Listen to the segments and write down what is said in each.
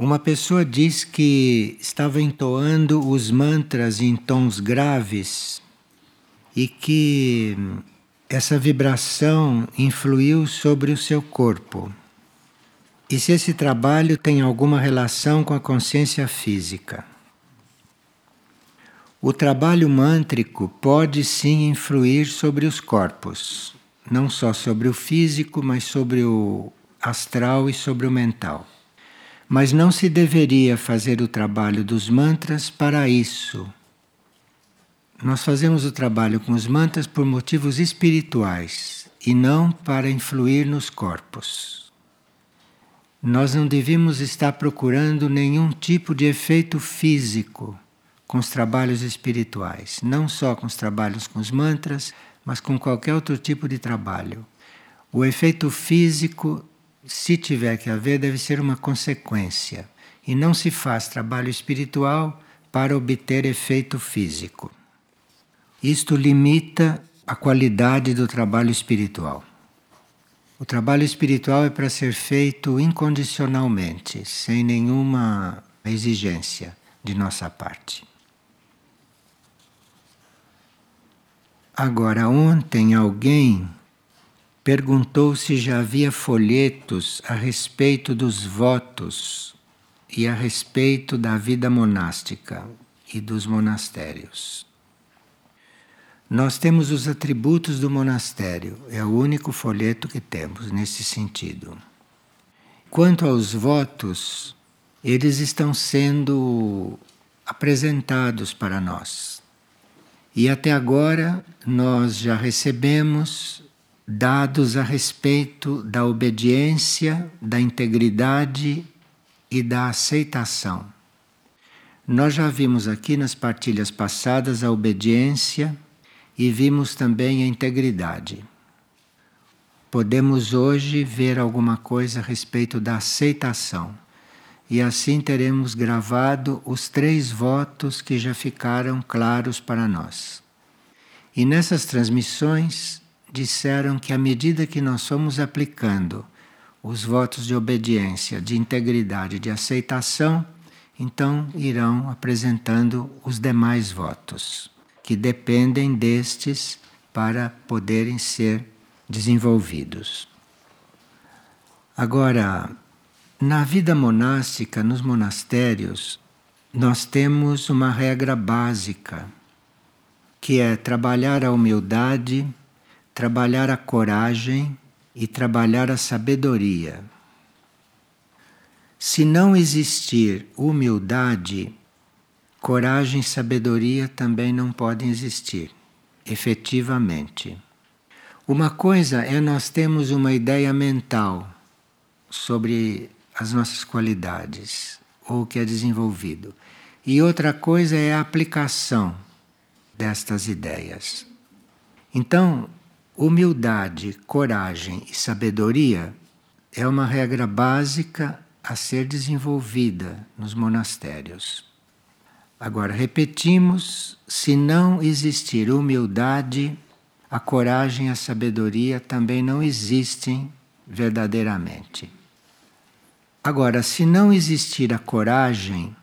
Uma pessoa diz que estava entoando os mantras em tons graves e que essa vibração influiu sobre o seu corpo. E se esse trabalho tem alguma relação com a consciência física? O trabalho mântrico pode sim influir sobre os corpos, não só sobre o físico, mas sobre o astral e sobre o mental. Mas não se deveria fazer o trabalho dos mantras para isso. Nós fazemos o trabalho com os mantras por motivos espirituais e não para influir nos corpos. Nós não devíamos estar procurando nenhum tipo de efeito físico com os trabalhos espirituais, não só com os trabalhos com os mantras, mas com qualquer outro tipo de trabalho. O efeito físico se tiver que haver, deve ser uma consequência. E não se faz trabalho espiritual para obter efeito físico. Isto limita a qualidade do trabalho espiritual. O trabalho espiritual é para ser feito incondicionalmente, sem nenhuma exigência de nossa parte. Agora, ontem alguém perguntou se já havia folhetos a respeito dos votos e a respeito da vida monástica e dos monastérios. Nós temos os atributos do monastério, é o único folheto que temos nesse sentido. Quanto aos votos, eles estão sendo apresentados para nós. E até agora nós já recebemos dados a respeito da obediência, da integridade e da aceitação. Nós já vimos aqui nas partilhas passadas a obediência e vimos também a integridade. Podemos hoje ver alguma coisa a respeito da aceitação. E assim teremos gravado os três votos que já ficaram claros para nós. E nessas transmissões disseram que à medida que nós fomos aplicando os votos de obediência, de integridade, de aceitação, então irão apresentando os demais votos, que dependem destes para poderem ser desenvolvidos. Agora, na vida monástica, nos monastérios, nós temos uma regra básica, que é trabalhar a humildade trabalhar a coragem e trabalhar a sabedoria. Se não existir humildade, coragem e sabedoria também não podem existir, efetivamente. Uma coisa é nós temos uma ideia mental sobre as nossas qualidades ou o que é desenvolvido. E outra coisa é a aplicação destas ideias. Então, Humildade, coragem e sabedoria é uma regra básica a ser desenvolvida nos monastérios. Agora, repetimos: se não existir humildade, a coragem e a sabedoria também não existem verdadeiramente. Agora, se não existir a coragem,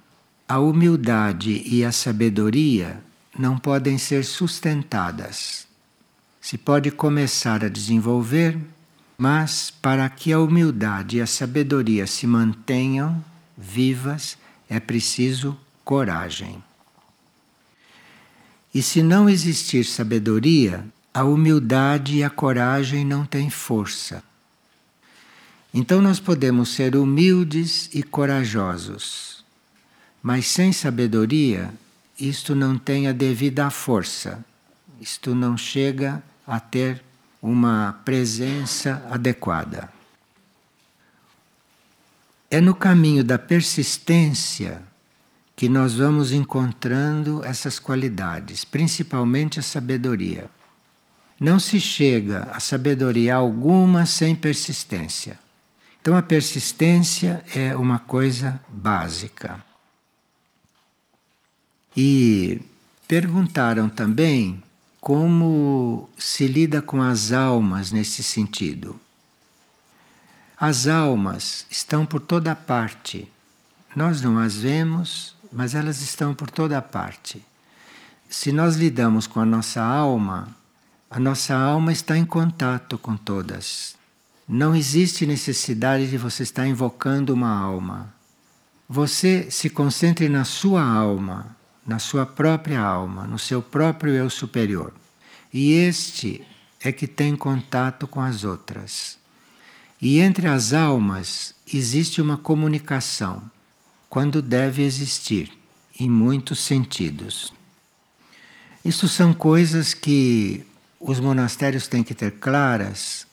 a humildade e a sabedoria não podem ser sustentadas se pode começar a desenvolver, mas para que a humildade e a sabedoria se mantenham vivas, é preciso coragem. E se não existir sabedoria, a humildade e a coragem não têm força. Então nós podemos ser humildes e corajosos, mas sem sabedoria, isto não tem a devida força, isto não chega a ter uma presença adequada. É no caminho da persistência que nós vamos encontrando essas qualidades, principalmente a sabedoria. Não se chega a sabedoria alguma sem persistência. Então a persistência é uma coisa básica. E perguntaram também como se lida com as almas nesse sentido. As almas estão por toda parte Nós não as vemos, mas elas estão por toda parte. Se nós lidamos com a nossa alma, a nossa alma está em contato com todas. Não existe necessidade de você estar invocando uma alma. Você se concentre na sua alma, na sua própria alma, no seu próprio eu superior. E este é que tem contato com as outras. E entre as almas existe uma comunicação, quando deve existir, em muitos sentidos. Isso são coisas que os monastérios têm que ter claras,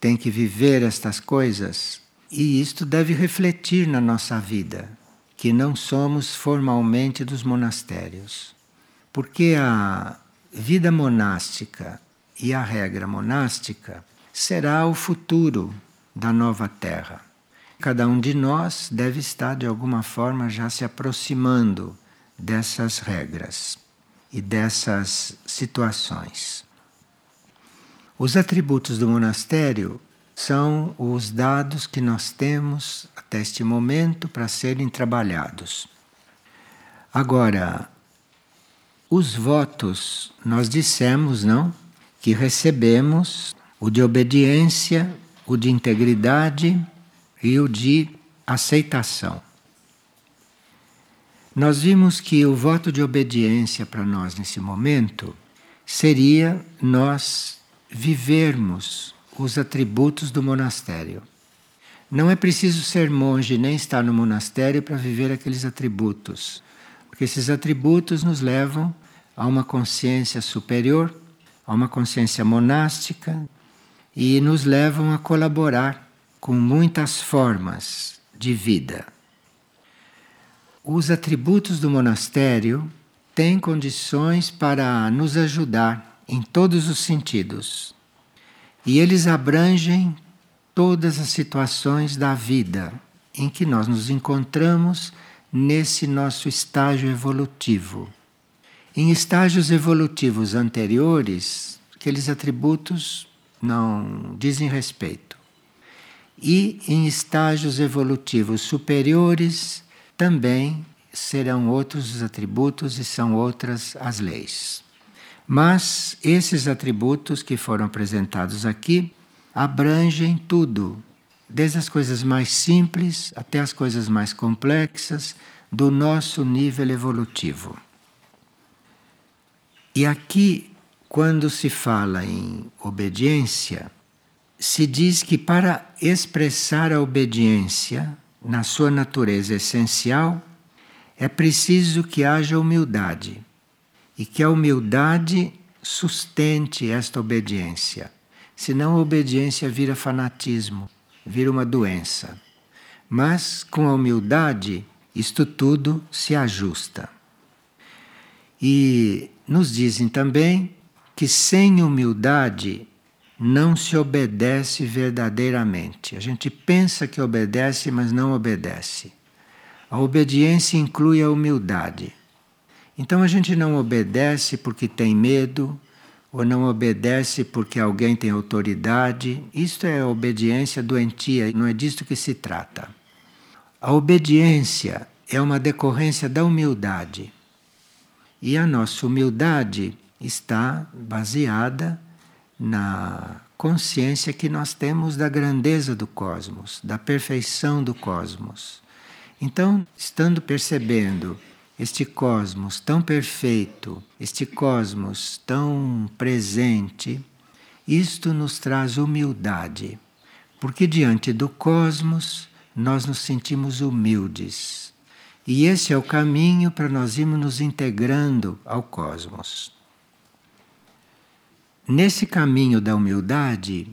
têm que viver estas coisas, e isto deve refletir na nossa vida, que não somos formalmente dos monastérios. Porque a vida monástica e a regra monástica será o futuro da nova terra. Cada um de nós deve estar de alguma forma já se aproximando dessas regras e dessas situações. Os atributos do monastério são os dados que nós temos até este momento para serem trabalhados. Agora, os votos, nós dissemos, não? Que recebemos o de obediência, o de integridade e o de aceitação. Nós vimos que o voto de obediência para nós nesse momento seria nós vivermos os atributos do monastério. Não é preciso ser monge nem estar no monastério para viver aqueles atributos, porque esses atributos nos levam a uma consciência superior, a uma consciência monástica e nos levam a colaborar com muitas formas de vida. Os atributos do monastério têm condições para nos ajudar em todos os sentidos. E eles abrangem todas as situações da vida em que nós nos encontramos nesse nosso estágio evolutivo. Em estágios evolutivos anteriores, aqueles atributos não dizem respeito. E em estágios evolutivos superiores também serão outros os atributos e são outras as leis. Mas esses atributos que foram apresentados aqui abrangem tudo, desde as coisas mais simples até as coisas mais complexas do nosso nível evolutivo. E aqui, quando se fala em obediência, se diz que para expressar a obediência na sua natureza essencial, é preciso que haja humildade e que a humildade sustente esta obediência. Senão a obediência vira fanatismo, vira uma doença. Mas com a humildade, isto tudo se ajusta. E nos dizem também que sem humildade não se obedece verdadeiramente. A gente pensa que obedece, mas não obedece. A obediência inclui a humildade. Então a gente não obedece porque tem medo, ou não obedece porque alguém tem autoridade. Isto é obediência doentia, não é disto que se trata. A obediência é uma decorrência da humildade. E a nossa humildade está baseada na consciência que nós temos da grandeza do cosmos, da perfeição do cosmos. Então, estando percebendo este cosmos tão perfeito, este cosmos tão presente, isto nos traz humildade, porque diante do cosmos nós nos sentimos humildes. E esse é o caminho para nós irmos nos integrando ao cosmos. Nesse caminho da humildade,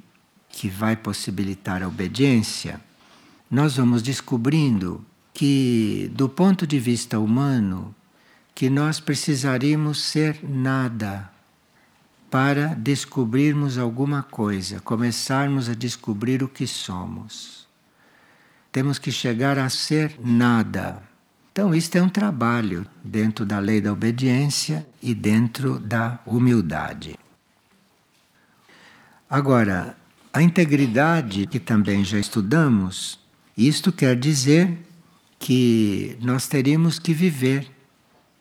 que vai possibilitar a obediência, nós vamos descobrindo que, do ponto de vista humano, que nós precisaríamos ser nada para descobrirmos alguma coisa, começarmos a descobrir o que somos. Temos que chegar a ser nada. Então, isto é um trabalho dentro da lei da obediência e dentro da humildade. Agora, a integridade, que também já estudamos, isto quer dizer que nós teríamos que viver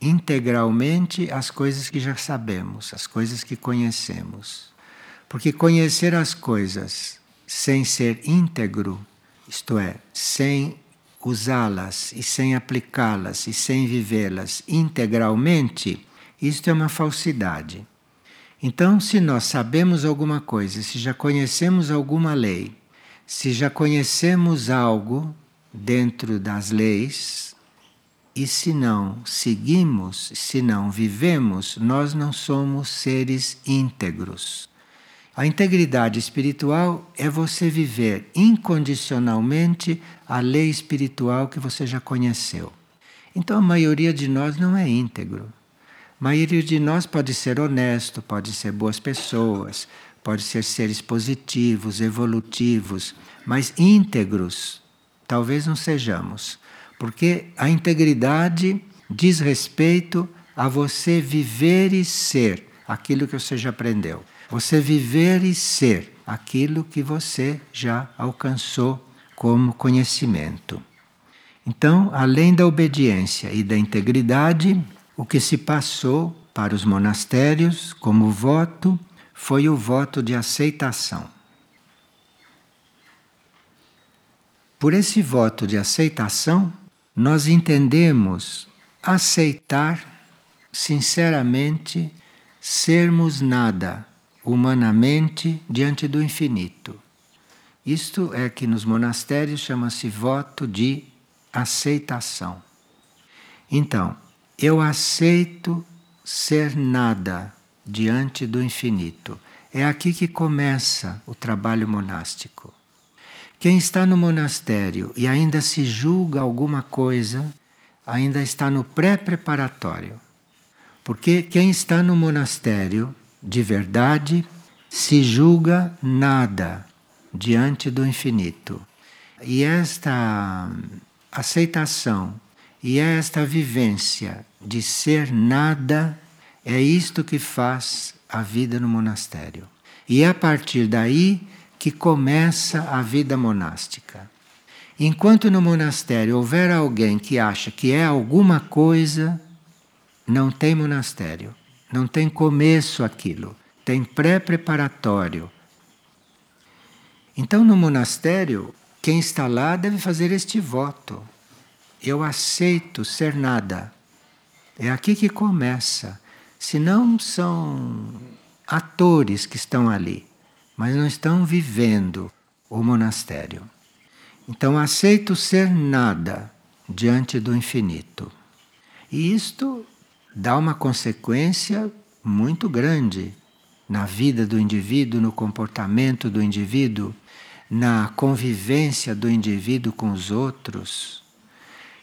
integralmente as coisas que já sabemos, as coisas que conhecemos. Porque conhecer as coisas sem ser íntegro, isto é, sem usá-las e sem aplicá-las e sem vivê-las integralmente, isto é uma falsidade. Então, se nós sabemos alguma coisa, se já conhecemos alguma lei, se já conhecemos algo dentro das leis, e se não seguimos, se não vivemos, nós não somos seres íntegros. A integridade espiritual é você viver incondicionalmente a lei espiritual que você já conheceu. Então a maioria de nós não é íntegro. A maioria de nós pode ser honesto, pode ser boas pessoas, pode ser seres positivos, evolutivos, mas íntegros talvez não sejamos, porque a integridade diz respeito a você viver e ser aquilo que você já aprendeu. Você viver e ser aquilo que você já alcançou como conhecimento. Então, além da obediência e da integridade, o que se passou para os monastérios como voto foi o voto de aceitação. Por esse voto de aceitação, nós entendemos aceitar sinceramente sermos nada humanamente diante do infinito. Isto é que nos monastérios chama-se voto de aceitação. Então, eu aceito ser nada diante do infinito. É aqui que começa o trabalho monástico. Quem está no monastério e ainda se julga alguma coisa, ainda está no pré-preparatório. Porque quem está no monastério de verdade se julga nada diante do infinito. E esta aceitação e esta vivência de ser nada é isto que faz a vida no monastério. E a partir daí que começa a vida monástica. Enquanto no monastério houver alguém que acha que é alguma coisa, não tem monastério. Não tem começo aquilo, tem pré-preparatório. Então, no monastério, quem está lá deve fazer este voto. Eu aceito ser nada. É aqui que começa. Senão são atores que estão ali, mas não estão vivendo o monastério. Então, aceito ser nada diante do infinito. E isto dá uma consequência muito grande na vida do indivíduo, no comportamento do indivíduo, na convivência do indivíduo com os outros.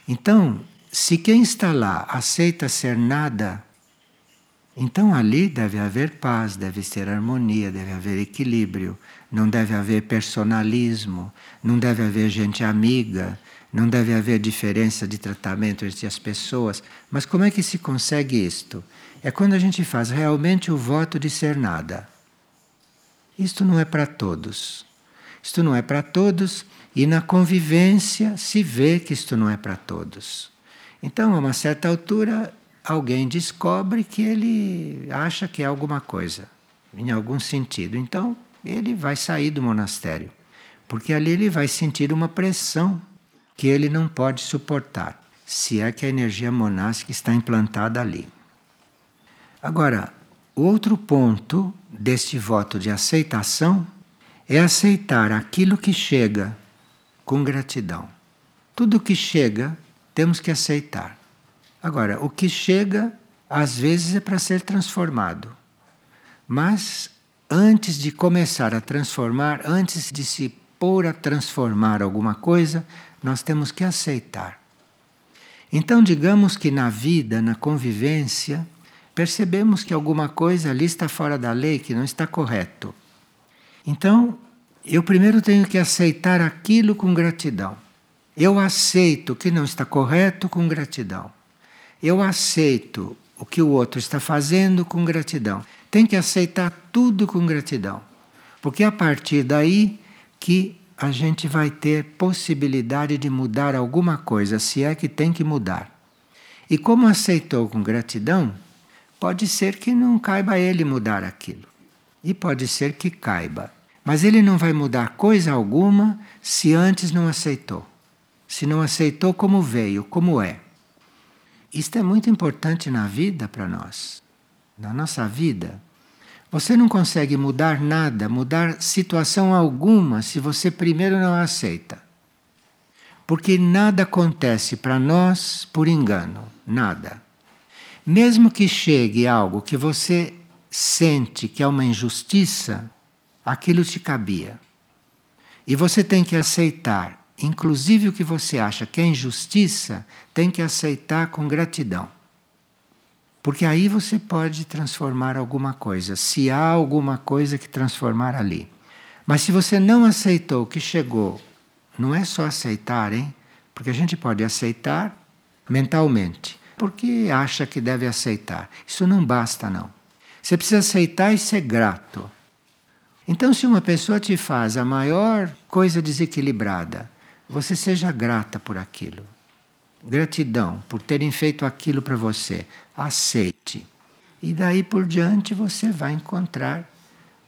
Então, se quem está lá aceita ser nada, então ali deve haver paz, deve ter harmonia, deve haver equilíbrio, não deve haver personalismo, não deve haver gente amiga, não deve haver diferença de tratamento entre as pessoas. Mas como é que se consegue isto? É quando a gente faz realmente o voto de ser nada. Isto não é para todos. Isto não é para todos e na convivência se vê que isto não é para todos. Então, a uma certa altura, alguém descobre que ele acha que é alguma coisa, em algum sentido. Então, ele vai sair do monastério, porque ali ele vai sentir uma pressão que ele não pode suportar, se é que a energia monástica está implantada ali. Agora, outro ponto deste voto de aceitação é aceitar aquilo que chega com gratidão. Tudo que chega, temos que aceitar. Agora, o que chega, às vezes é para ser transformado. Mas antes de começar a transformar, antes de se pôr a transformar alguma coisa, nós temos que aceitar. Então, digamos que na vida, na convivência, percebemos que alguma coisa ali está fora da lei, que não está correto. Então, eu primeiro tenho que aceitar aquilo com gratidão. Eu aceito o que não está correto com gratidão. Eu aceito o que o outro está fazendo com gratidão. Tem que aceitar tudo com gratidão. Porque é a partir daí que a gente vai ter possibilidade de mudar alguma coisa, se é que tem que mudar. E como aceitou com gratidão, pode ser que não caiba ele mudar aquilo. E pode ser que caiba. Mas ele não vai mudar coisa alguma se antes não aceitou. Se não aceitou como veio, como é. Isto é muito importante na vida para nós. Na nossa vida, você não consegue mudar nada, mudar situação alguma, se você primeiro não aceita. Porque nada acontece para nós por engano, nada. Mesmo que chegue algo que você sente que é uma injustiça, aquilo te cabia. E você tem que aceitar, inclusive o que você acha que é injustiça, tem que aceitar com gratidão. Porque aí você pode transformar alguma coisa, se há alguma coisa que transformar ali. Mas se você não aceitou o que chegou, não é só aceitar, hein? Porque a gente pode aceitar mentalmente, porque acha que deve aceitar. Isso não basta, não. Você precisa aceitar e ser grato. Então, se uma pessoa te faz a maior coisa desequilibrada, você seja grata por aquilo. Gratidão por terem feito aquilo para você. Aceite. E daí por diante você vai encontrar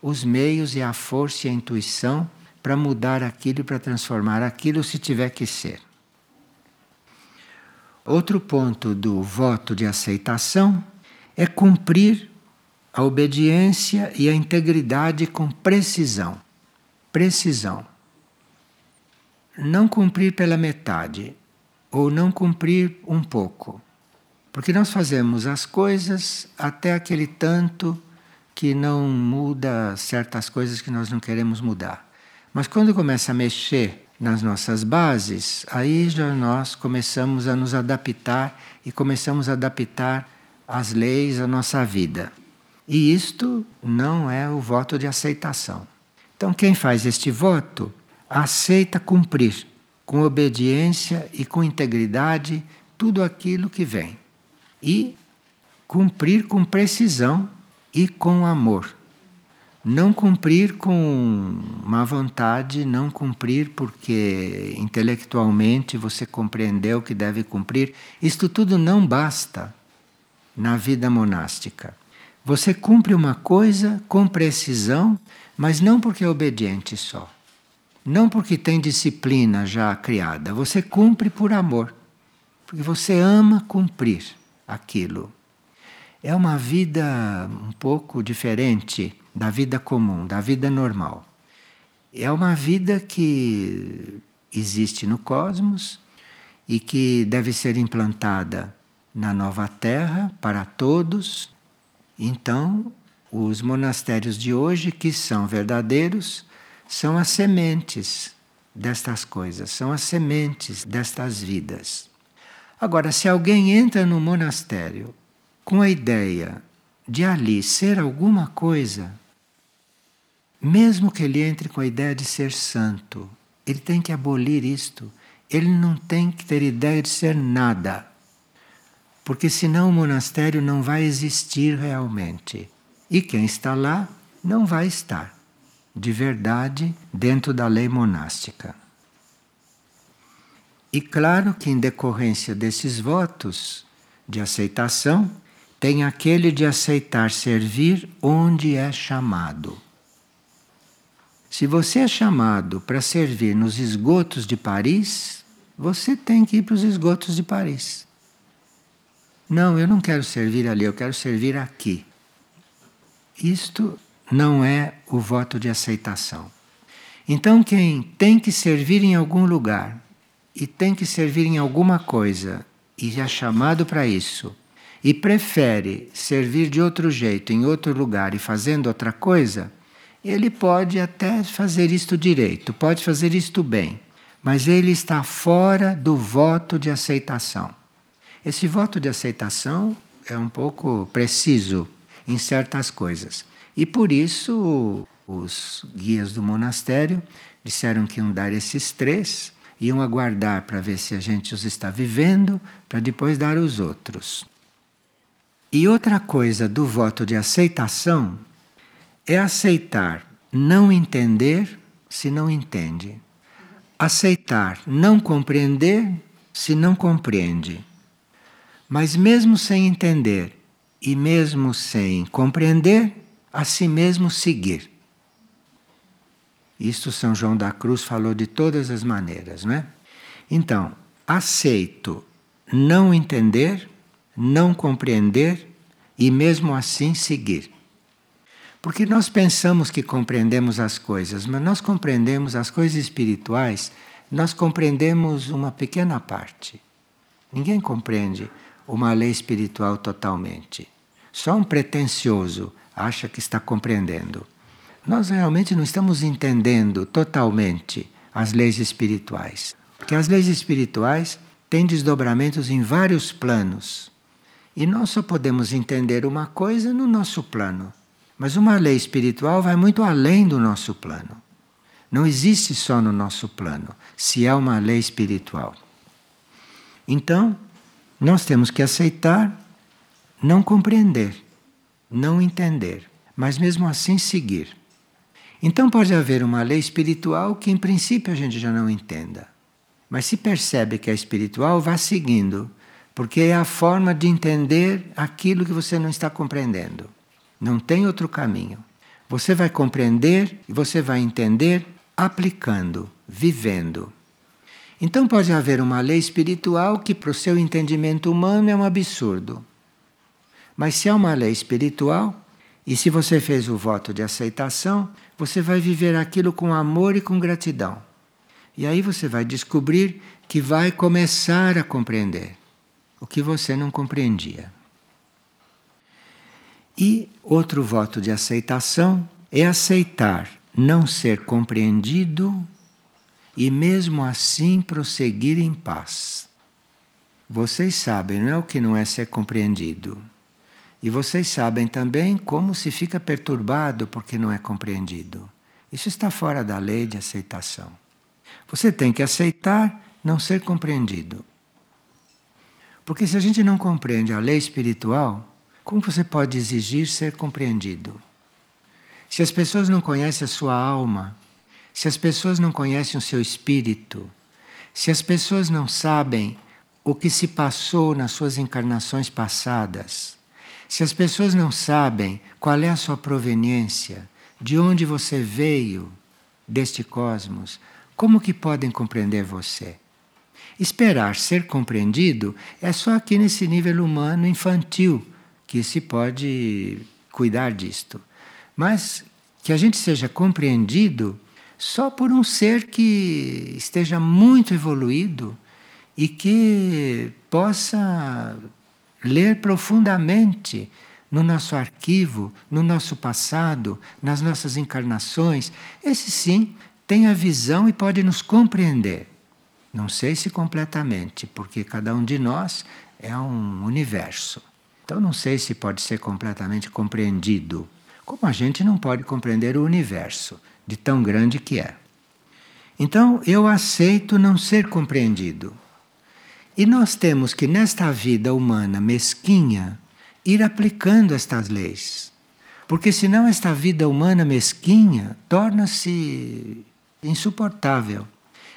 os meios e a força e a intuição para mudar aquilo e para transformar aquilo se tiver que ser. Outro ponto do voto de aceitação é cumprir a obediência e a integridade com precisão. Precisão. Não cumprir pela metade, ou não cumprir um pouco. Porque nós fazemos as coisas até aquele tanto que não muda certas coisas que nós não queremos mudar. Mas quando começa a mexer nas nossas bases, aí já nós começamos a nos adaptar e começamos a adaptar as leis à nossa vida. E isto não é o voto de aceitação. Então, quem faz este voto aceita cumprir com obediência e com integridade tudo aquilo que vem. E cumprir com precisão e com amor. Não cumprir com má vontade, não cumprir porque intelectualmente você compreendeu que deve cumprir. Isto tudo não basta na vida monástica. Você cumpre uma coisa com precisão, mas não porque é obediente só. Não porque tem disciplina já criada, você cumpre por amor. Porque você ama cumprir aquilo. É uma vida um pouco diferente da vida comum, da vida normal. É uma vida que existe no cosmos e que deve ser implantada na nova Terra para todos. Então, os monastérios de hoje, que são verdadeiros, são as sementes destas coisas, são as sementes destas vidas. Agora, se alguém entra no monastério com a ideia de ali ser alguma coisa, mesmo que ele entre com a ideia de ser santo, ele tem que abolir isto. Ele não tem que ter ideia de ser nada. Porque senão o monastério não vai existir realmente. E quem está lá não vai estar de verdade dentro da lei monástica. E claro que, em decorrência desses votos de aceitação, tem aquele de aceitar servir onde é chamado. Se você é chamado para servir nos esgotos de Paris, você tem que ir para os esgotos de Paris. Não, eu não quero servir ali, eu quero servir aqui. Isto não é o voto de aceitação. Então, quem tem que servir em algum lugar e tem que servir em alguma coisa e é chamado para isso e prefere servir de outro jeito em outro lugar e fazendo outra coisa, ele pode até fazer isto direito, pode fazer isto bem, mas ele está fora do voto de aceitação. Esse voto de aceitação é um pouco preciso em certas coisas. E por isso os guias do monastério disseram que iam dar esses três, iam aguardar para ver se a gente os está vivendo, para depois dar os outros. E outra coisa do voto de aceitação é aceitar não entender se não entende. aceitar, não compreender se não compreende. Mas mesmo sem entender e mesmo sem compreender, a si mesmo seguir. Isto São João da Cruz falou de todas as maneiras, não é? Então, aceito não entender, não compreender e mesmo assim seguir. Porque nós pensamos que compreendemos as coisas, mas nós compreendemos as coisas espirituais, nós compreendemos uma pequena parte. Ninguém compreende uma lei espiritual totalmente. Só um pretensioso acha que está compreendendo. Nós realmente não estamos entendendo totalmente as leis espirituais. Porque as leis espirituais têm desdobramentos em vários planos. E nós só podemos entender uma coisa no nosso plano. Mas uma lei espiritual vai muito além do nosso plano. Não existe só no nosso plano, se é uma lei espiritual. Então, nós temos que aceitar, não compreender, não entender, mas mesmo assim seguir. Então pode haver uma lei espiritual que em princípio a gente já não entenda. Mas se percebe que é espiritual, vá seguindo, porque é a forma de entender aquilo que você não está compreendendo. Não tem outro caminho. Você vai compreender e você vai entender aplicando, vivendo. Então pode haver uma lei espiritual que para o seu entendimento humano é um absurdo. Mas se é uma lei espiritual, e se você fez o voto de aceitação, você vai viver aquilo com amor e com gratidão. E aí você vai descobrir que vai começar a compreender o que você não compreendia. E outro voto de aceitação é aceitar não ser compreendido e mesmo assim prosseguir em paz. Vocês sabem, não é o que não é ser compreendido. E vocês sabem também como se fica perturbado porque não é compreendido. Isso está fora da lei de aceitação. Você tem que aceitar não ser compreendido. Porque se a gente não compreende a lei espiritual, como você pode exigir ser compreendido? Se as pessoas não conhecem a sua alma, se as pessoas não conhecem o seu espírito, se as pessoas não sabem o que se passou nas suas encarnações passadas, se as pessoas não sabem qual é a sua proveniência, de onde você veio deste cosmos, como que podem compreender você? Esperar ser compreendido é só aqui nesse nível humano infantil que se pode cuidar disto. Mas que a gente seja compreendido só por um ser que esteja muito evoluído e que possa ler profundamente no nosso arquivo, no nosso passado, nas nossas encarnações. Esse sim tem a visão e pode nos compreender. Não sei se completamente, porque cada um de nós é um universo. Então não sei se pode ser completamente compreendido, como a gente não pode compreender o universo, de tão grande que é. Então eu aceito não ser compreendido. E nós temos que, nesta vida humana mesquinha, ir aplicando estas leis. Porque senão esta vida humana mesquinha torna-se insuportável.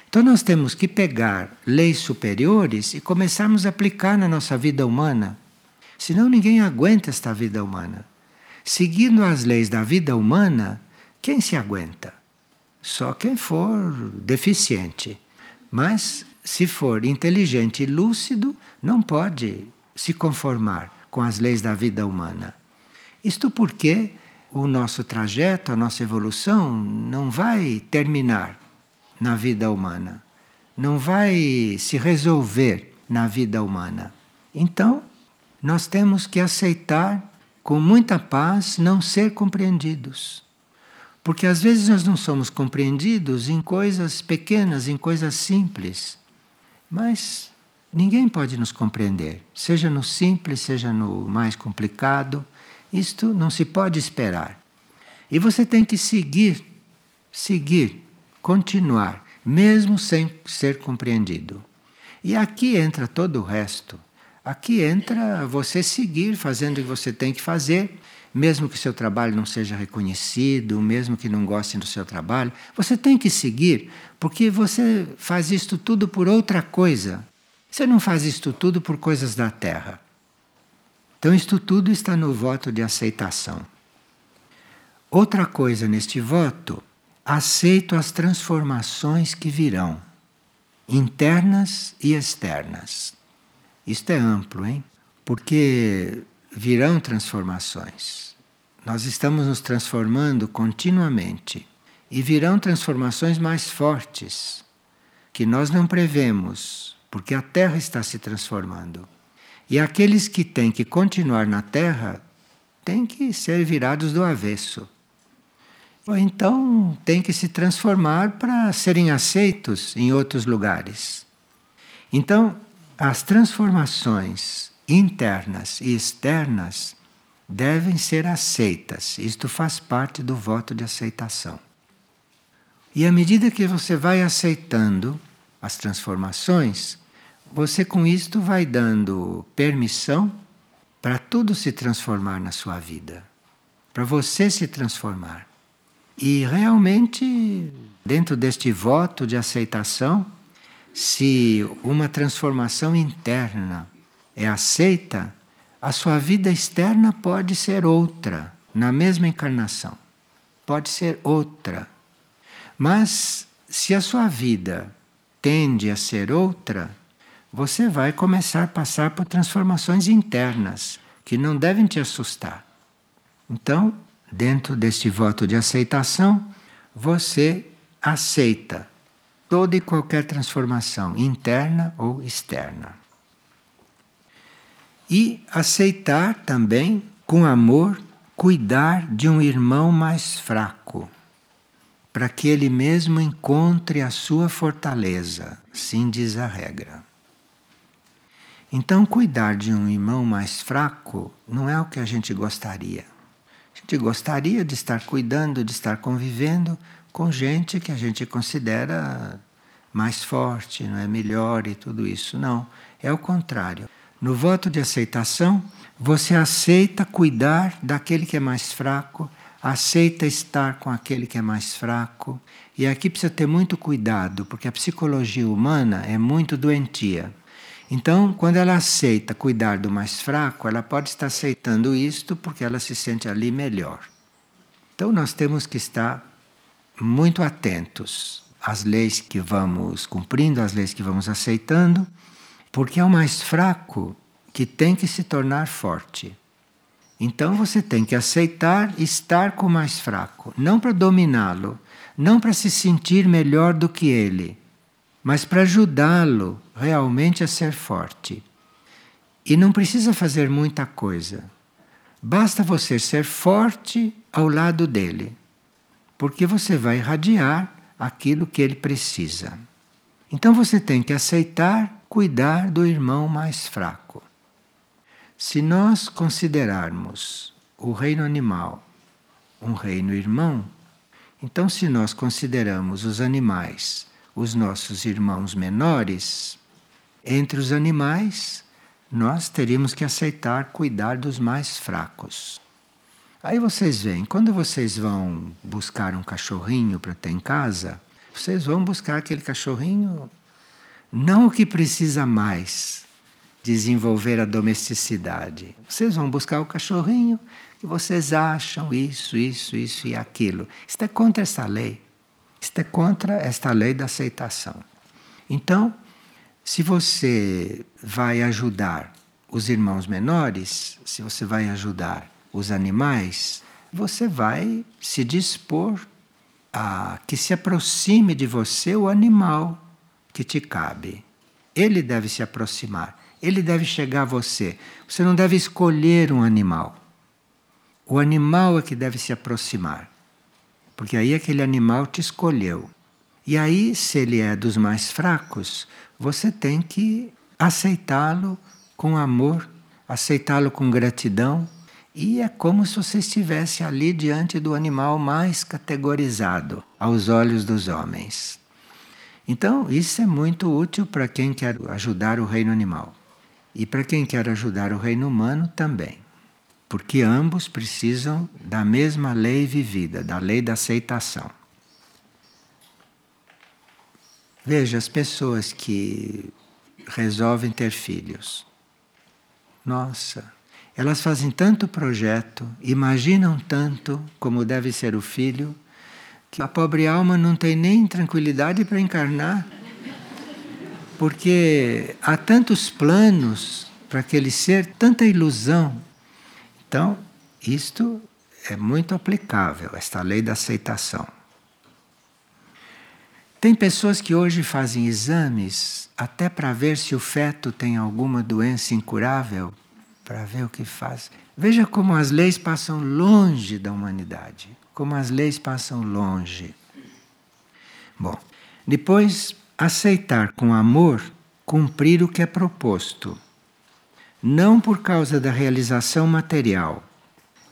Então nós temos que pegar leis superiores e começarmos a aplicar na nossa vida humana. Senão ninguém aguenta esta vida humana. Seguindo as leis da vida humana, quem se aguenta? Só quem for deficiente. Mas se for inteligente e lúcido, não pode se conformar com as leis da vida humana. Isto porque o nosso trajeto, a nossa evolução, não vai terminar na vida humana, não vai se resolver na vida humana. Então, nós temos que aceitar com muita paz não ser compreendidos. Porque às vezes nós não somos compreendidos em coisas pequenas, em coisas simples. Mas ninguém pode nos compreender, seja no simples, seja no mais complicado. Isto não se pode esperar. E você tem que seguir, seguir, continuar, mesmo sem ser compreendido. E aqui entra todo o resto. Aqui entra você seguir fazendo o que você tem que fazer, mesmo que seu trabalho não seja reconhecido, mesmo que não gostem do seu trabalho, você tem que seguir, porque você faz isto tudo por outra coisa. Você não faz isto tudo por coisas da terra. Então, isto tudo está no voto de aceitação. Outra coisa neste voto, aceito as transformações que virão, internas e externas. Isto é amplo, hein? Porque virão transformações. Nós estamos nos transformando continuamente e virão transformações mais fortes que nós não prevemos, porque a Terra está se transformando. E aqueles que têm que continuar na Terra têm que ser virados do avesso. Ou então têm que se transformar para serem aceitos em outros lugares. Então, as transformações internas e externas devem ser aceitas. Isto faz parte do voto de aceitação. E à medida que você vai aceitando as transformações, você com isto vai dando permissão para tudo se transformar na sua vida, para você se transformar. E realmente, dentro deste voto de aceitação, se uma transformação interna é aceita, a sua vida externa pode ser outra, na mesma encarnação. Pode ser outra. Mas se a sua vida tende a ser outra, você vai começar a passar por transformações internas que não devem te assustar. Então, dentro deste voto de aceitação, você aceita toda e qualquer transformação, interna ou externa. E aceitar também, com amor, cuidar de um irmão mais fraco, para que ele mesmo encontre a sua fortaleza, sim diz a regra. Então, cuidar de um irmão mais fraco não é o que a gente gostaria. A gente gostaria de estar cuidando, de estar convivendo com gente que a gente considera mais forte, não é melhor e tudo isso. Não, é o contrário. No voto de aceitação, você aceita cuidar daquele que é mais fraco, aceita estar com aquele que é mais fraco. E aqui precisa ter muito cuidado, porque a psicologia humana é muito doentia. Então, quando ela aceita cuidar do mais fraco, ela pode estar aceitando isto porque ela se sente ali melhor. Então, nós temos que estar muito atentos às leis que vamos cumprindo, às leis que vamos aceitando porque é o mais fraco que tem que se tornar forte. Então você tem que aceitar estar com o mais fraco, não para dominá-lo, não para se sentir melhor do que ele, mas para ajudá-lo realmente a ser forte. E não precisa fazer muita coisa. Basta você ser forte ao lado dele, porque você vai irradiar aquilo que ele precisa. Então você tem que aceitar cuidar do irmão mais fraco. Se nós considerarmos o reino animal um reino irmão, então, se nós consideramos os animais os nossos irmãos menores, entre os animais, nós teríamos que aceitar cuidar dos mais fracos. Aí vocês veem, quando vocês vão buscar um cachorrinho para ter em casa, vocês vão buscar aquele cachorrinho não o que precisa mais desenvolver a domesticidade. Vocês vão buscar o cachorrinho que vocês acham isso, isso, isso e aquilo. Isto é contra esta lei. Isto é contra esta lei da aceitação. Então, se você vai ajudar os irmãos menores, se você vai ajudar os animais, você vai se dispor a que se aproxime de você o animal que te cabe. Ele deve se aproximar, ele deve chegar a você. Você não deve escolher um animal. O animal é que deve se aproximar, porque aí aquele animal te escolheu. E aí, se ele é dos mais fracos, você tem que aceitá-lo com amor, aceitá-lo com gratidão. E é como se você estivesse ali diante do animal mais categorizado aos olhos dos homens. Então, isso é muito útil para quem quer ajudar o reino animal. E para quem quer ajudar o reino humano também. porque ambos precisam da mesma lei vivida, da lei da aceitação. Veja, as pessoas que resolvem ter filhos. Nossa, elas fazem tanto projeto, imaginam tanto como deve ser o filho, que a pobre alma não tem nem tranquilidade para encarnar, porque há tantos planos para aquele ser, tanta ilusão. Então, isto é muito aplicável, esta lei da aceitação. Tem pessoas que hoje fazem exames até para ver se o feto tem alguma doença incurável, para ver o que faz. Veja como as leis passam longe da humanidade, como as leis passam longe. Bom, depois aceitar com amor cumprir o que é proposto não por causa da realização material,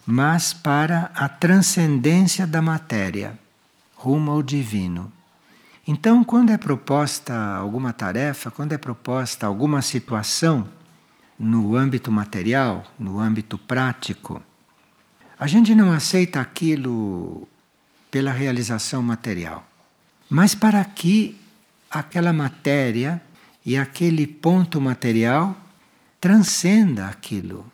mas para a transcendência da matéria, rumo ao divino. Então, quando é proposta alguma tarefa, quando é proposta alguma situação no âmbito material, no âmbito prático, a gente não aceita aquilo pela realização material, mas para que aquela matéria e aquele ponto material transcenda aquilo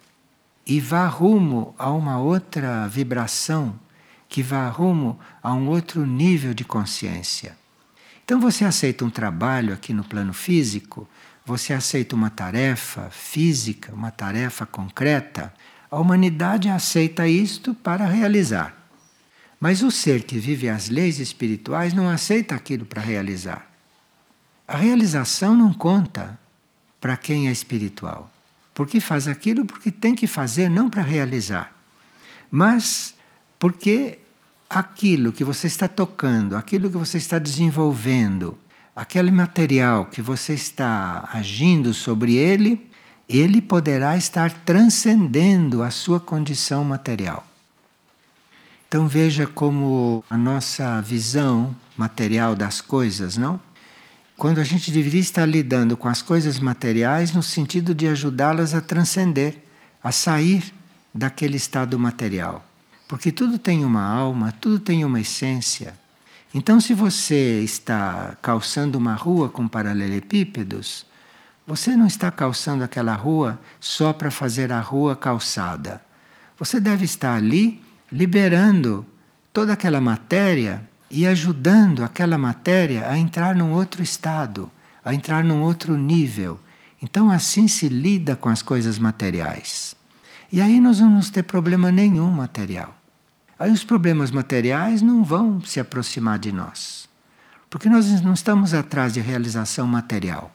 e vá rumo a uma outra vibração, que vá rumo a um outro nível de consciência. Então você aceita um trabalho aqui no plano físico, você aceita uma tarefa física, uma tarefa concreta, a humanidade aceita isto para realizar. Mas o ser que vive as leis espirituais não aceita aquilo para realizar. A realização não conta para quem é espiritual. Porque faz aquilo porque tem que fazer, não para realizar, mas porque aquilo que você está tocando, aquilo que você está desenvolvendo, aquele material que você está agindo sobre ele, ele poderá estar transcendendo a sua condição material. Então veja como a nossa visão material das coisas, não? quando a gente deveria estar lidando com as coisas materiais no sentido de ajudá-las a transcender, a sair daquele estado material. Porque tudo tem uma alma, tudo tem uma essência. Então, se você está calçando uma rua com paralelepípedos, você não está calçando aquela rua só para fazer a rua calçada. Você deve estar ali liberando toda aquela matéria e ajudando aquela matéria a entrar num outro estado, a entrar num outro nível. Então, assim se lida com as coisas materiais. E aí nós vamos ter problema nenhum material. Aí os problemas materiais não vão se aproximar de nós. Porque nós não estamos atrás de realização material.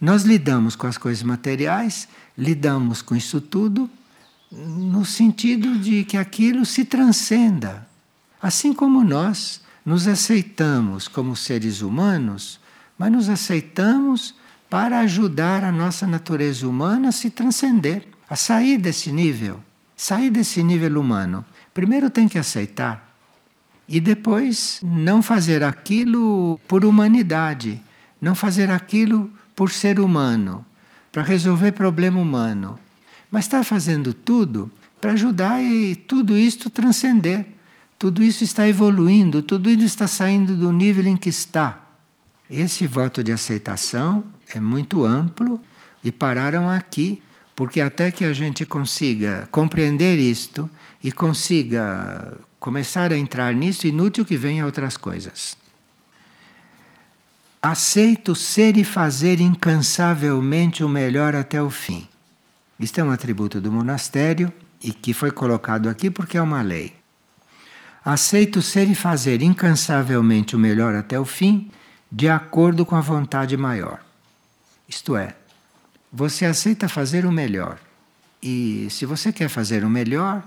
Nós lidamos com as coisas materiais, lidamos com isso tudo no sentido de que aquilo se transcenda. Assim como nós nos aceitamos como seres humanos, mas nos aceitamos para ajudar a nossa natureza humana a se transcender, a sair desse nível, sair desse nível humano. Primeiro tem que aceitar e depois não fazer aquilo por humanidade, não fazer aquilo por ser humano, para resolver problema humano, mas estar fazendo tudo para ajudar e tudo isto transcender. Tudo isso está evoluindo, tudo isso está saindo do nível em que está. Esse voto de aceitação é muito amplo e pararam aqui, porque até que a gente consiga compreender isto e consiga começar a entrar nisso, inútil que venha outras coisas. Aceito ser e fazer incansavelmente o melhor até o fim. Isto é um atributo do monastério e que foi colocado aqui porque é uma lei. Aceito ser e fazer incansavelmente o melhor até o fim, de acordo com a vontade maior. Isto é, você aceita fazer o melhor. E se você quer fazer o melhor,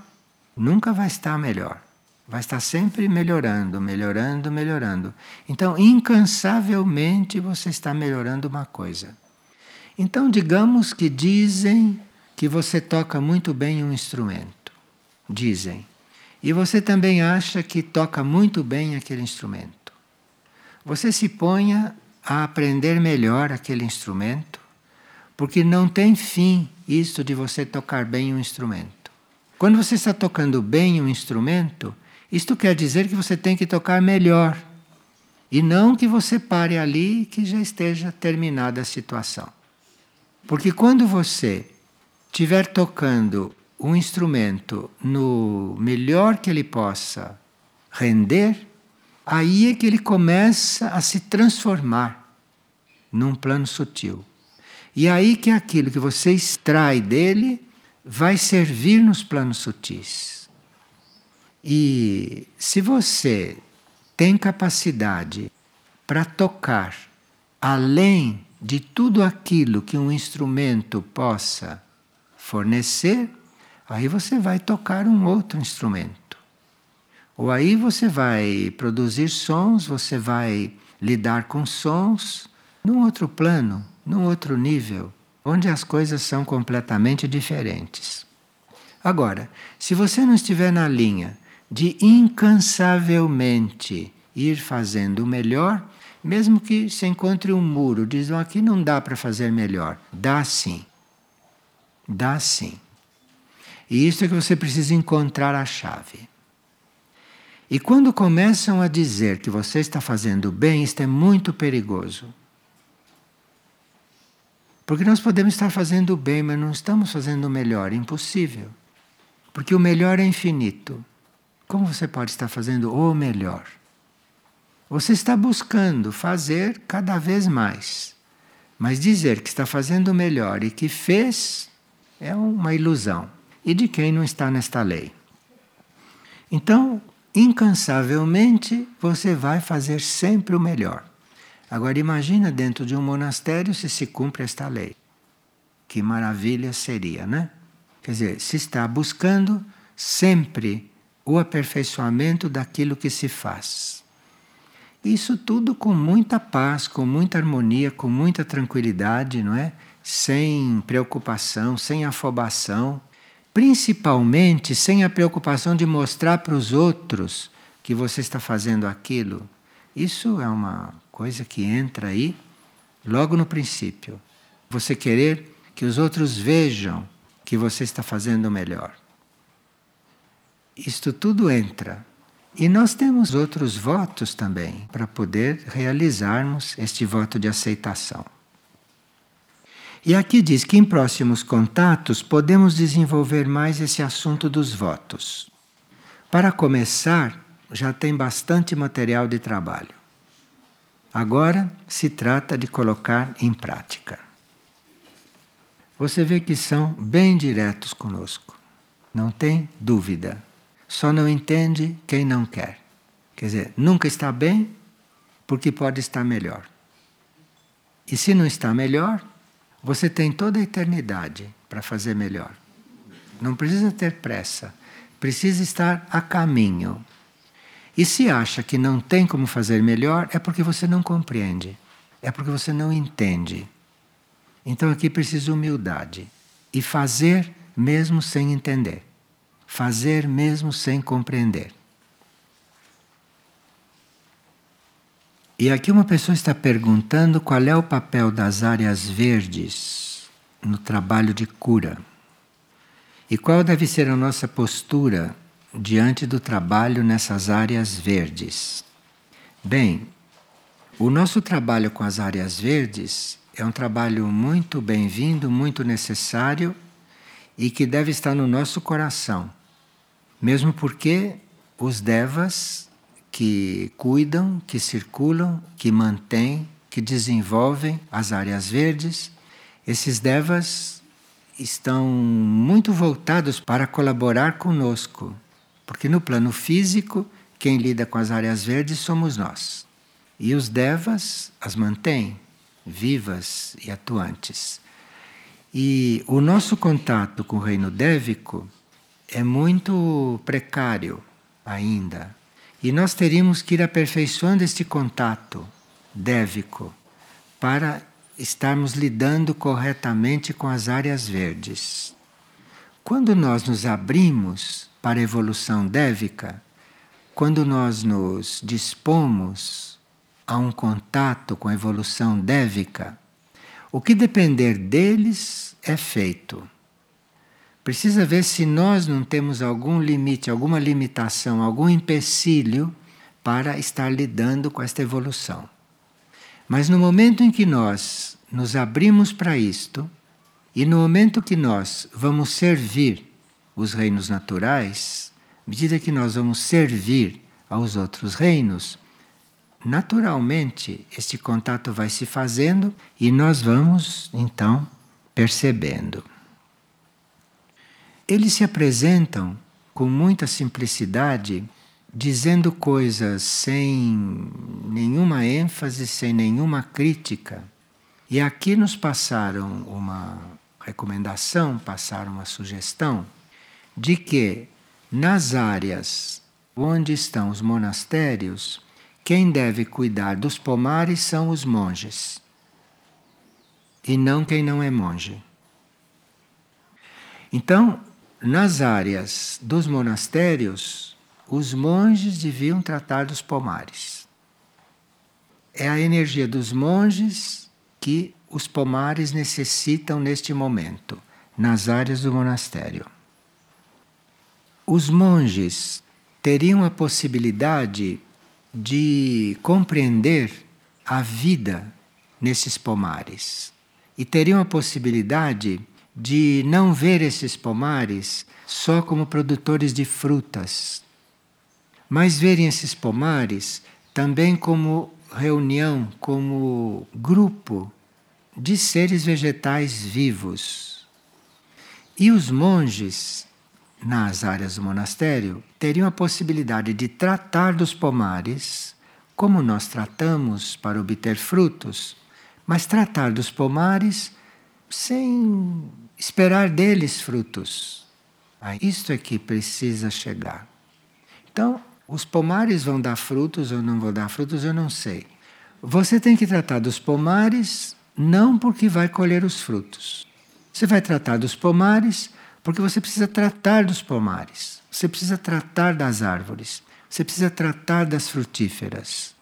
nunca vai estar melhor. Vai estar sempre melhorando, melhorando, melhorando. Então, incansavelmente você está melhorando uma coisa. Então, digamos que dizem que você toca muito bem um instrumento. Dizem. E você também acha que toca muito bem aquele instrumento. Você se ponha a aprender melhor aquele instrumento, porque não tem fim isso de você tocar bem um instrumento. Quando você está tocando bem um instrumento, isto quer dizer que você tem que tocar melhor. E não que você pare ali que já esteja terminada a situação. Porque quando você estiver tocando um instrumento no melhor que ele possa render, aí é que ele começa a se transformar num plano sutil. E aí que aquilo que você extrai dele vai servir nos planos sutis. E se você tem capacidade para tocar além de tudo aquilo que um instrumento possa fornecer, aí você vai tocar um outro instrumento. Ou aí você vai produzir sons, você vai lidar com sons num outro plano, num outro nível, onde as coisas são completamente diferentes. Agora, se você não estiver na linha de incansavelmente ir fazendo o melhor, mesmo que se encontre um muro, dizem aqui não dá para fazer melhor. Dá sim. Dá sim. E isso é que você precisa encontrar a chave. E quando começam a dizer que você está fazendo bem, isto é muito perigoso. Porque nós podemos estar fazendo bem, mas não estamos fazendo o melhor. Impossível. Porque o melhor é infinito. Como você pode estar fazendo o melhor? Você está buscando fazer cada vez mais. Mas dizer que está fazendo o melhor e que fez é uma ilusão. E de quem não está nesta lei. Então, incansavelmente, você vai fazer sempre o melhor. Agora imagina dentro de um monastério se se cumpre esta lei. Que maravilha seria, né? Quer dizer, se está buscando sempre o aperfeiçoamento daquilo que se faz. Isso tudo com muita paz, com muita harmonia, com muita tranquilidade, não é? Sem preocupação, sem afobação, principalmente sem a preocupação de mostrar para os outros que você está fazendo aquilo. Isso é uma coisa que entra aí logo no princípio. Você querer que os outros vejam que você está fazendo melhor. Isto tudo entra. E nós temos outros votos também para poder realizarmos este voto de aceitação. E aqui diz que em próximos contatos podemos desenvolver mais esse assunto dos votos. Para começar, já tem bastante material de trabalho. Agora se trata de colocar em prática. Você vê que são bem diretos conosco, não tem dúvida. Só não entende quem não quer. Quer dizer, nunca está bem porque pode estar melhor. E se não está melhor, você tem toda a eternidade para fazer melhor. Não precisa ter pressa, precisa estar a caminho. E se acha que não tem como fazer melhor, é porque você não compreende, é porque você não entende. Então aqui precisa humildade e fazer mesmo sem entender, fazer mesmo sem compreender. E aqui uma pessoa está perguntando qual é o papel das áreas verdes no trabalho de cura. E qual deve ser a nossa postura diante do trabalho nessas áreas verdes? Bem, o nosso trabalho com as áreas verdes é um trabalho muito bem-vindo, muito necessário e que deve estar no nosso coração. Mesmo porque os devas que cuidam, que circulam, que mantêm, que desenvolvem as áreas verdes, esses devas estão muito voltados para colaborar conosco porque no plano físico, quem lida com as áreas verdes somos nós. E os devas as mantêm vivas e atuantes. E o nosso contato com o reino dévico é muito precário ainda. E nós teríamos que ir aperfeiçoando este contato dévico para estarmos lidando corretamente com as áreas verdes. Quando nós nos abrimos para a evolução dévica, quando nós nos dispomos a um contato com a evolução dévica, o que depender deles é feito. Precisa ver se nós não temos algum limite, alguma limitação, algum empecilho para estar lidando com esta evolução. Mas no momento em que nós nos abrimos para isto, e no momento que nós vamos servir os reinos naturais, à medida que nós vamos servir aos outros reinos, naturalmente este contato vai se fazendo e nós vamos então percebendo. Eles se apresentam com muita simplicidade, dizendo coisas sem nenhuma ênfase, sem nenhuma crítica. E aqui nos passaram uma recomendação, passaram uma sugestão de que nas áreas onde estão os monastérios, quem deve cuidar dos pomares são os monges e não quem não é monge. Então, nas áreas dos monastérios, os monges deviam tratar dos pomares. É a energia dos monges que os pomares necessitam neste momento, nas áreas do monastério. Os monges teriam a possibilidade de compreender a vida nesses pomares e teriam a possibilidade de não ver esses pomares só como produtores de frutas, mas verem esses pomares também como reunião, como grupo de seres vegetais vivos. E os monges, nas áreas do monastério, teriam a possibilidade de tratar dos pomares como nós tratamos para obter frutos, mas tratar dos pomares sem esperar deles frutos. Ah, isto é que precisa chegar. Então, os pomares vão dar frutos ou não vão dar frutos, eu não sei. Você tem que tratar dos pomares não porque vai colher os frutos. Você vai tratar dos pomares porque você precisa tratar dos pomares. Você precisa tratar das árvores. Você precisa tratar das frutíferas.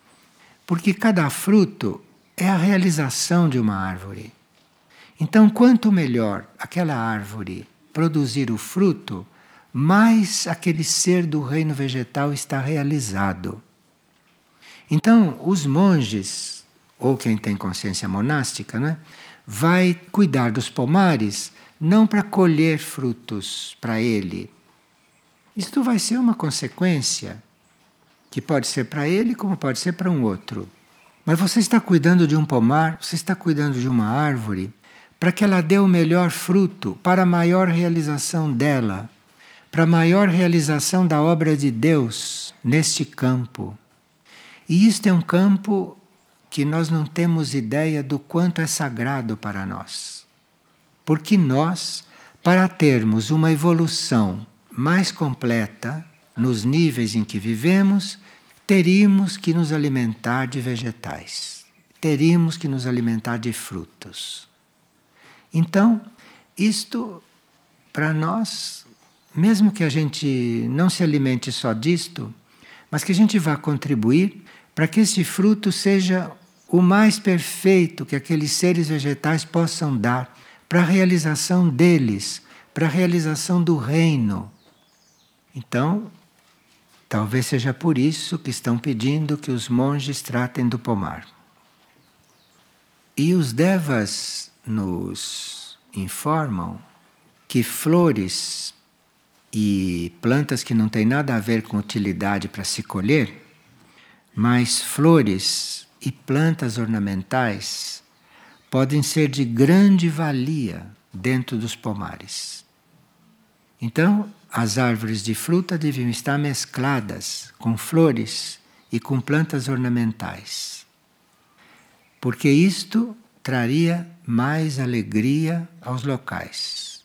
Porque cada fruto é a realização de uma árvore. Então, quanto melhor aquela árvore produzir o fruto, mais aquele ser do reino vegetal está realizado. Então, os monges, ou quem tem consciência monástica, né, vai cuidar dos pomares não para colher frutos para ele. Isto vai ser uma consequência que pode ser para ele como pode ser para um outro. Mas você está cuidando de um pomar, você está cuidando de uma árvore para que ela dê o melhor fruto, para a maior realização dela, para a maior realização da obra de Deus neste campo. E isto é um campo que nós não temos ideia do quanto é sagrado para nós. Porque nós, para termos uma evolução mais completa nos níveis em que vivemos, teríamos que nos alimentar de vegetais, teríamos que nos alimentar de frutos. Então, isto para nós, mesmo que a gente não se alimente só disto, mas que a gente vá contribuir para que esse fruto seja o mais perfeito que aqueles seres vegetais possam dar para a realização deles, para a realização do reino. Então, talvez seja por isso que estão pedindo que os monges tratem do pomar. E os devas nos informam que flores e plantas que não têm nada a ver com utilidade para se colher, mas flores e plantas ornamentais podem ser de grande valia dentro dos pomares. Então, as árvores de fruta deviam estar mescladas com flores e com plantas ornamentais. Porque isto traria mais alegria aos locais.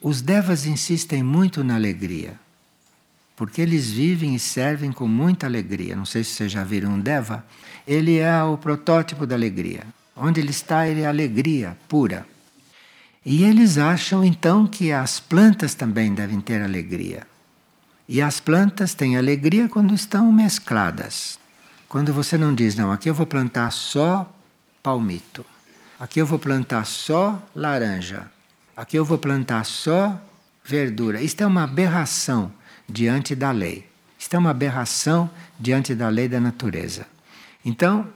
Os devas insistem muito na alegria, porque eles vivem e servem com muita alegria. Não sei se vocês já viram um deva, ele é o protótipo da alegria. Onde ele está, ele é alegria pura. E eles acham então que as plantas também devem ter alegria. E as plantas têm alegria quando estão mescladas. Quando você não diz, não, aqui eu vou plantar só palmito. Aqui eu vou plantar só laranja. aqui eu vou plantar só verdura. Isto é uma aberração diante da lei. Isto é uma aberração diante da lei da natureza. Então,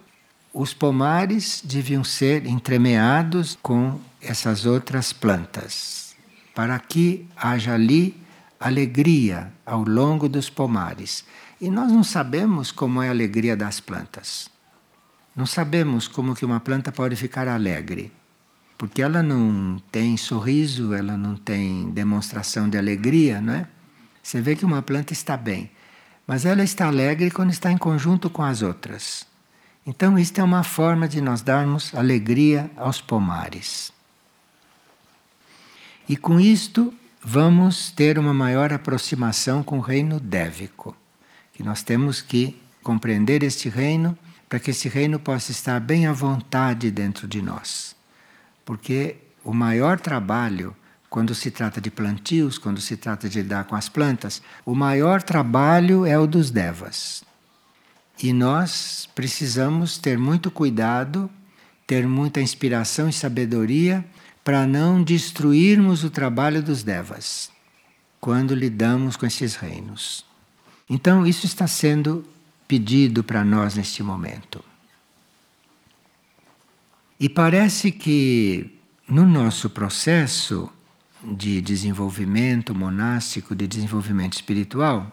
os pomares deviam ser entremeados com essas outras plantas, para que haja ali alegria ao longo dos pomares. E nós não sabemos como é a alegria das plantas. Não sabemos como que uma planta pode ficar alegre, porque ela não tem sorriso, ela não tem demonstração de alegria, não é? Você vê que uma planta está bem, mas ela está alegre quando está em conjunto com as outras. Então, isto é uma forma de nós darmos alegria aos pomares. E com isto, vamos ter uma maior aproximação com o reino dévico. Que nós temos que compreender este reino para que esse reino possa estar bem à vontade dentro de nós. Porque o maior trabalho, quando se trata de plantios, quando se trata de lidar com as plantas, o maior trabalho é o dos devas. E nós precisamos ter muito cuidado, ter muita inspiração e sabedoria para não destruirmos o trabalho dos devas quando lidamos com esses reinos. Então, isso está sendo pedido para nós neste momento. E parece que no nosso processo de desenvolvimento monástico, de desenvolvimento espiritual,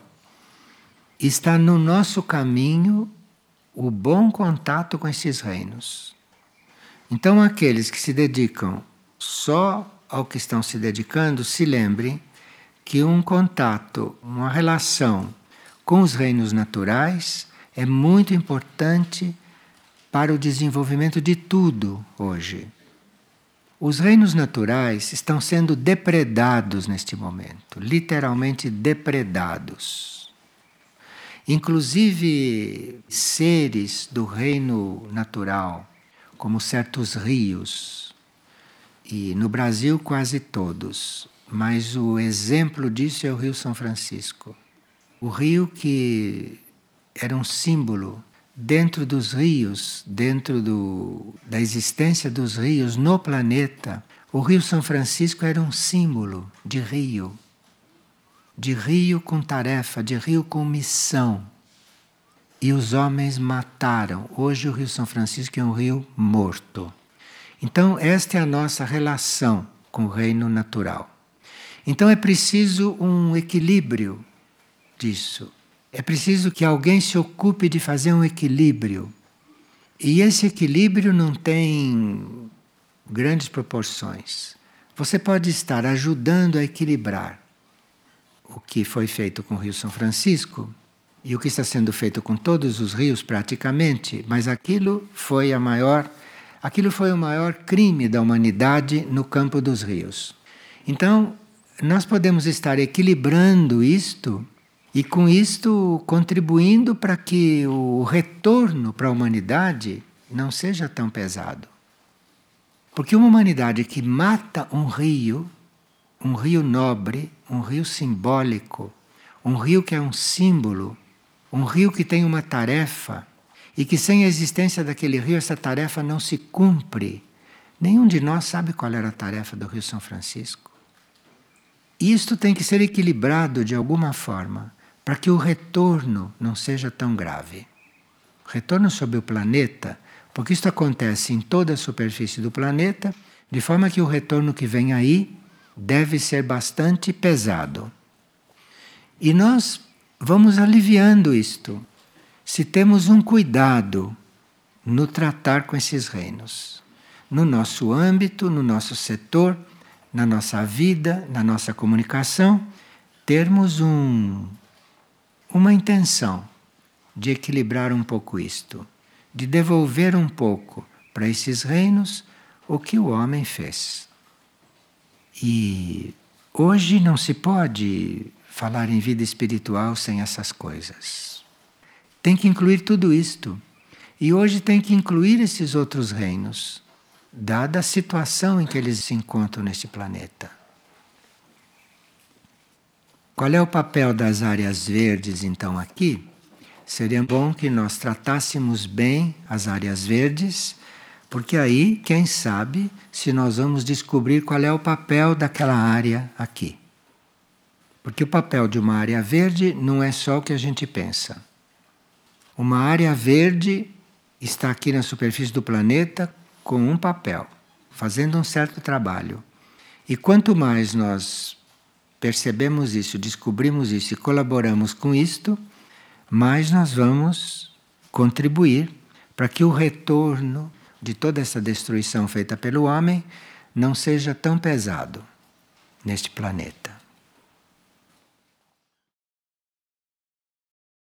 está no nosso caminho o bom contato com esses reinos. Então, aqueles que se dedicam só ao que estão se dedicando, se lembrem que um contato, uma relação com os reinos naturais é muito importante para o desenvolvimento de tudo hoje. Os reinos naturais estão sendo depredados neste momento, literalmente depredados. Inclusive, seres do reino natural, como certos rios, e no Brasil quase todos, mas o exemplo disso é o Rio São Francisco. O rio que era um símbolo dentro dos rios, dentro do, da existência dos rios no planeta. O Rio São Francisco era um símbolo de rio de rio com tarefa, de rio com missão. E os homens mataram. Hoje o Rio São Francisco é um rio morto. Então, esta é a nossa relação com o reino natural. Então, é preciso um equilíbrio disso. É preciso que alguém se ocupe de fazer um equilíbrio. E esse equilíbrio não tem grandes proporções. Você pode estar ajudando a equilibrar o que foi feito com o Rio São Francisco e o que está sendo feito com todos os rios praticamente, mas aquilo foi a maior, aquilo foi o maior crime da humanidade no campo dos rios. Então, nós podemos estar equilibrando isto e com isto contribuindo para que o retorno para a humanidade não seja tão pesado. Porque uma humanidade que mata um rio um rio nobre, um rio simbólico, um rio que é um símbolo, um rio que tem uma tarefa e que sem a existência daquele rio essa tarefa não se cumpre. Nenhum de nós sabe qual era a tarefa do Rio São Francisco. Isto tem que ser equilibrado de alguma forma para que o retorno não seja tão grave. Retorno sobre o planeta, porque isto acontece em toda a superfície do planeta, de forma que o retorno que vem aí deve ser bastante pesado. E nós vamos aliviando isto se temos um cuidado no tratar com esses reinos, no nosso âmbito, no nosso setor, na nossa vida, na nossa comunicação, termos um, uma intenção de equilibrar um pouco isto, de devolver um pouco para esses reinos o que o homem fez. E hoje não se pode falar em vida espiritual sem essas coisas. Tem que incluir tudo isto. E hoje tem que incluir esses outros reinos, dada a situação em que eles se encontram neste planeta. Qual é o papel das áreas verdes, então, aqui? Seria bom que nós tratássemos bem as áreas verdes, Porque aí, quem sabe, se nós vamos descobrir qual é o papel daquela área aqui. Porque o papel de uma área verde não é só o que a gente pensa. Uma área verde está aqui na superfície do planeta com um papel, fazendo um certo trabalho. E quanto mais nós percebemos isso, descobrimos isso e colaboramos com isto, mais nós vamos contribuir para que o retorno de toda essa destruição feita pelo homem não seja tão pesado neste planeta.